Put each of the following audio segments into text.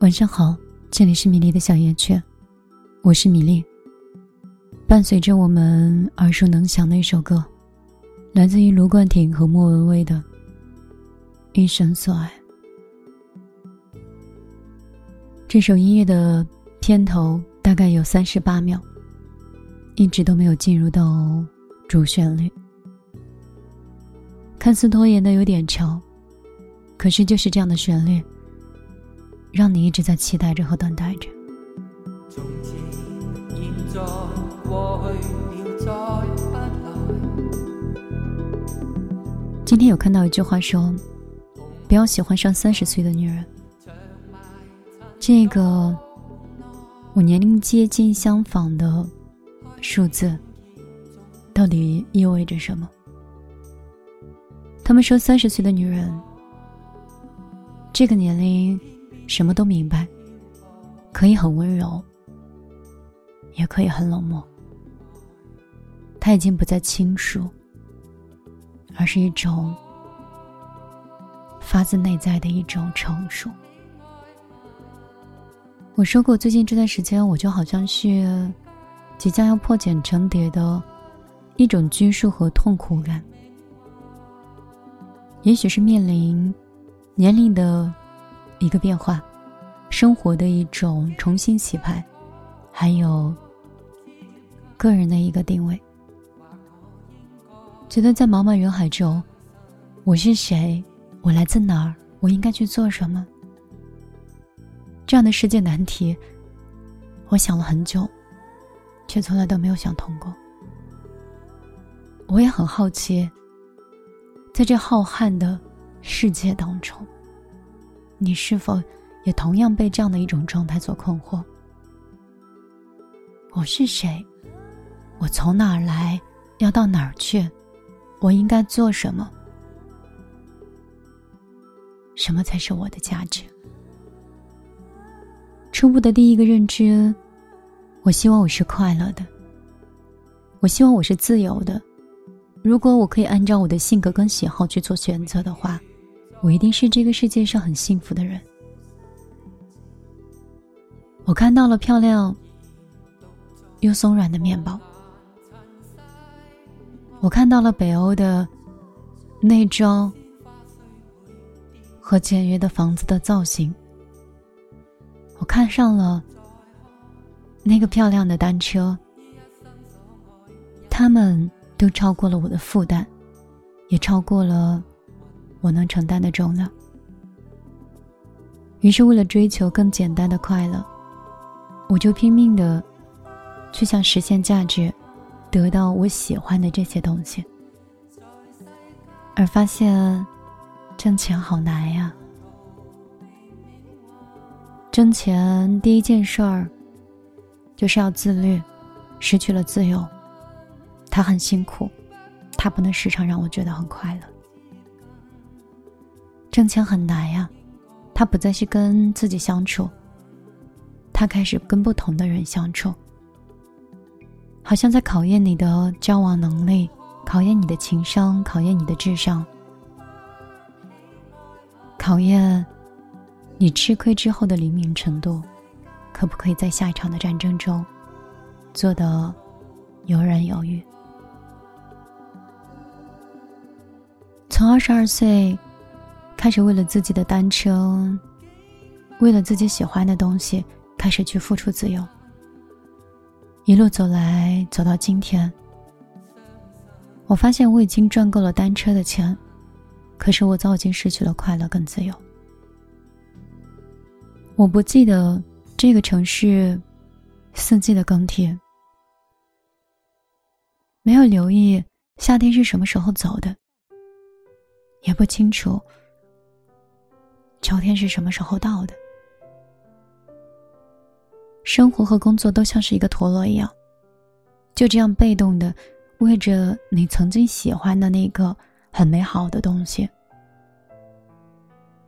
晚上好，这里是米粒的小夜曲，我是米粒。伴随着我们耳熟能详的一首歌，来自于卢冠廷和莫文蔚的《一生所爱》。这首音乐的片头大概有三十八秒，一直都没有进入到主旋律，看似拖延的有点长，可是就是这样的旋律。让你一直在期待着和等待着。今天有看到一句话说：“不要喜欢上三十岁的女人。”这个我年龄接近相仿的数字，到底意味着什么？他们说三十岁的女人，这个年龄。什么都明白，可以很温柔，也可以很冷漠。他已经不再倾诉，而是一种发自内在的一种成熟。我说过，最近这段时间，我就好像是即将要破茧成蝶的一种拘束和痛苦感。也许是面临年龄的。一个变化，生活的一种重新洗牌，还有个人的一个定位。觉得在茫茫人海中，我是谁？我来自哪儿？我应该去做什么？这样的世界难题，我想了很久，却从来都没有想通过。我也很好奇，在这浩瀚的世界当中。你是否也同样被这样的一种状态所困惑？我是谁？我从哪儿来？要到哪儿去？我应该做什么？什么才是我的价值？初步的第一个认知，我希望我是快乐的。我希望我是自由的。如果我可以按照我的性格跟喜好去做选择的话。我一定是这个世界上很幸福的人。我看到了漂亮又松软的面包，我看到了北欧的内装和简约的房子的造型，我看上了那个漂亮的单车，他们都超过了我的负担，也超过了。我能承担的重量。于是，为了追求更简单的快乐，我就拼命的去想实现价值，得到我喜欢的这些东西，而发现挣钱好难呀！挣钱第一件事儿就是要自律，失去了自由，他很辛苦，他不能时常让我觉得很快乐。挣钱很难呀，他不再是跟自己相处，他开始跟不同的人相处，好像在考验你的交往能力，考验你的情商，考验你的智商，考验你吃亏之后的灵敏程度，可不可以在下一场的战争中做得游刃有余？从二十二岁。开始为了自己的单车，为了自己喜欢的东西，开始去付出自由。一路走来，走到今天，我发现我已经赚够了单车的钱，可是我早已经失去了快乐跟自由。我不记得这个城市四季的更替，没有留意夏天是什么时候走的，也不清楚。秋天是什么时候到的？生活和工作都像是一个陀螺一样，就这样被动的为着你曾经喜欢的那个很美好的东西，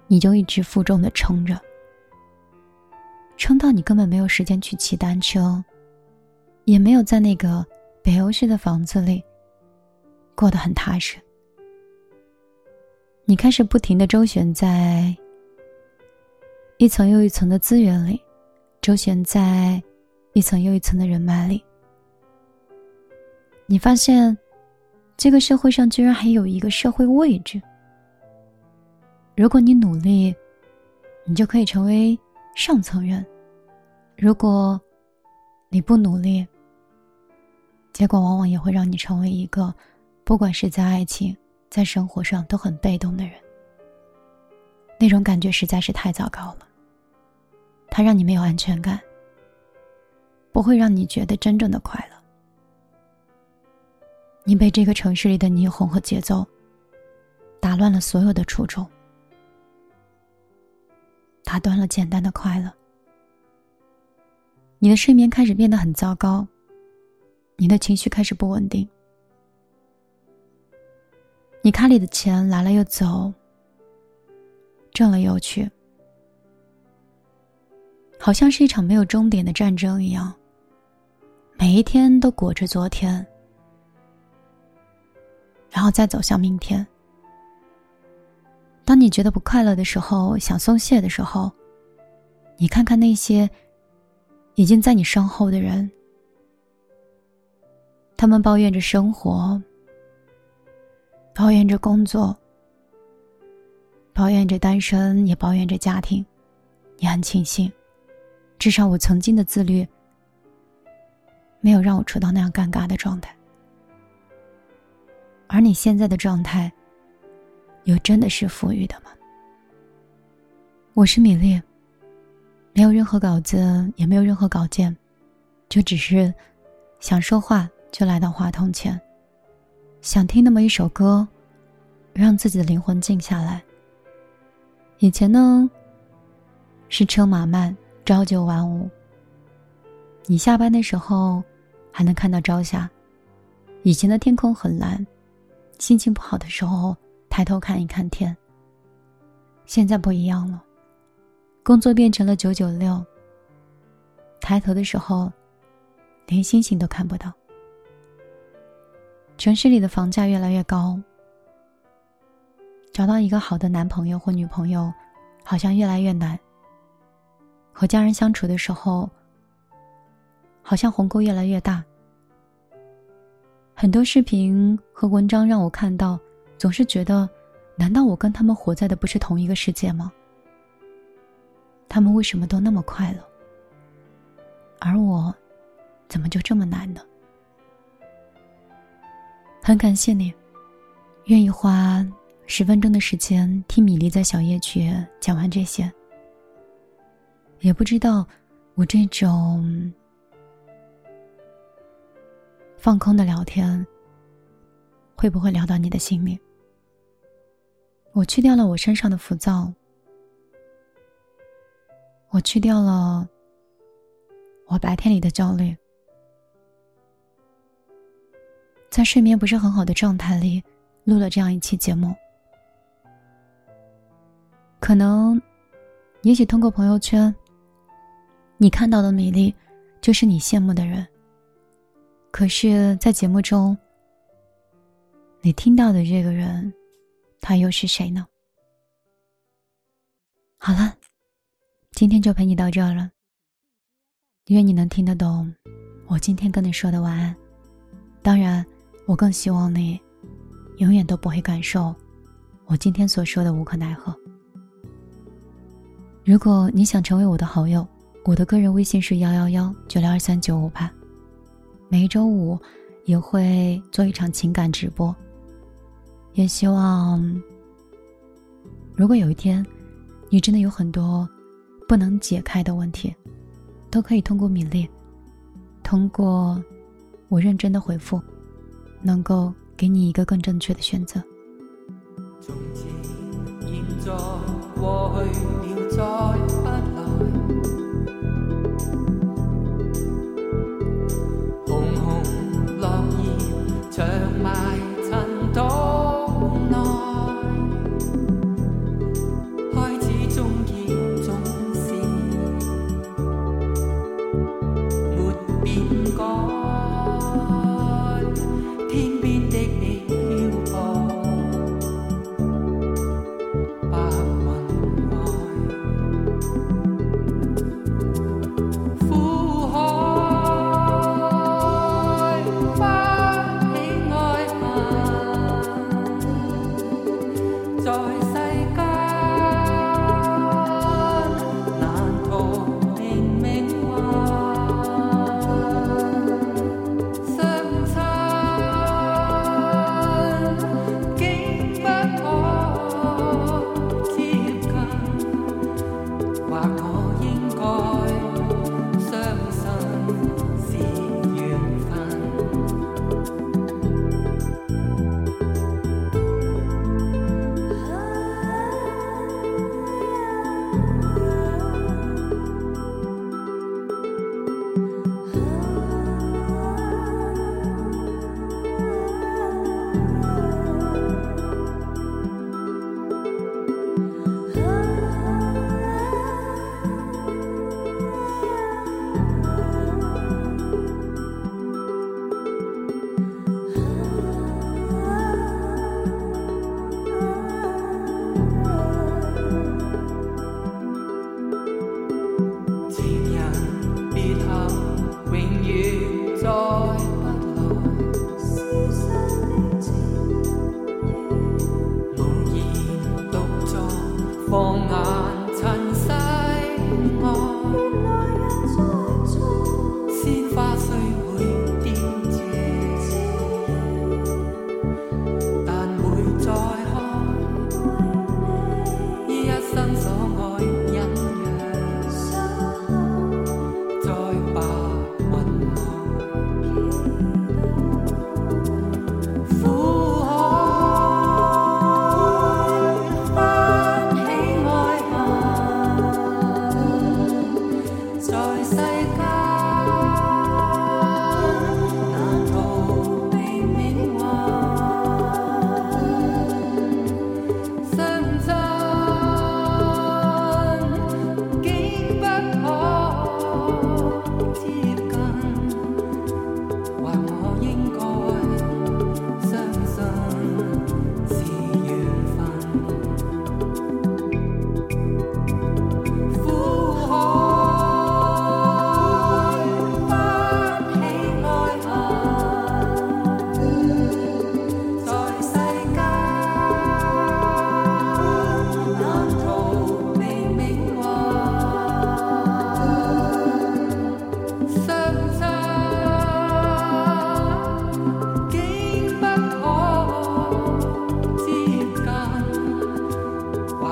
你就一直负重的撑着，撑到你根本没有时间去骑单车，也没有在那个北欧式的房子里过得很踏实。你开始不停的周旋在。一层又一层的资源里，周旋在一层又一层的人脉里。你发现，这个社会上居然还有一个社会位置。如果你努力，你就可以成为上层人；如果你不努力，结果往往也会让你成为一个，不管是在爱情、在生活上都很被动的人。那种感觉实在是太糟糕了。它让你没有安全感，不会让你觉得真正的快乐。你被这个城市里的霓虹和节奏打乱了所有的初衷，打断了简单的快乐。你的睡眠开始变得很糟糕。你的情绪开始不稳定，你卡里的钱来了又走，挣了又去，好像是一场没有终点的战争一样，每一天都裹着昨天，然后再走向明天。当你觉得不快乐的时候，想松懈的时候，你看看那些已经在你身后的人。他们抱怨着生活，抱怨着工作，抱怨着单身，也抱怨着家庭。你很庆幸，至少我曾经的自律没有让我处到那样尴尬的状态。而你现在的状态，又真的是富裕的吗？我是米粒，没有任何稿子，也没有任何稿件，就只是想说话。就来到话筒前，想听那么一首歌，让自己的灵魂静下来。以前呢，是车马慢，朝九晚五。你下班的时候还能看到朝霞。以前的天空很蓝，心情不好的时候抬头看一看天。现在不一样了，工作变成了九九六。抬头的时候，连星星都看不到。城市里的房价越来越高，找到一个好的男朋友或女朋友，好像越来越难。和家人相处的时候，好像鸿沟越来越大。很多视频和文章让我看到，总是觉得，难道我跟他们活在的不是同一个世界吗？他们为什么都那么快乐，而我，怎么就这么难呢？很感谢你，愿意花十分钟的时间听米粒在小夜曲讲完这些。也不知道我这种放空的聊天会不会聊到你的心里。我去掉了我身上的浮躁，我去掉了我白天里的焦虑。在睡眠不是很好的状态里，录了这样一期节目。可能，也许通过朋友圈，你看到的米粒，就是你羡慕的人。可是，在节目中，你听到的这个人，他又是谁呢？好了，今天就陪你到这儿了。愿你能听得懂我今天跟你说的晚安。当然。我更希望你，永远都不会感受我今天所说的无可奈何。如果你想成为我的好友，我的个人微信是幺幺幺九六二三九五八，每周五也会做一场情感直播。也希望，如果有一天你真的有很多不能解开的问题，都可以通过米粒，通过我认真的回复。能够给你一个更正确的选择。从前、现在、过去了，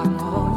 I'm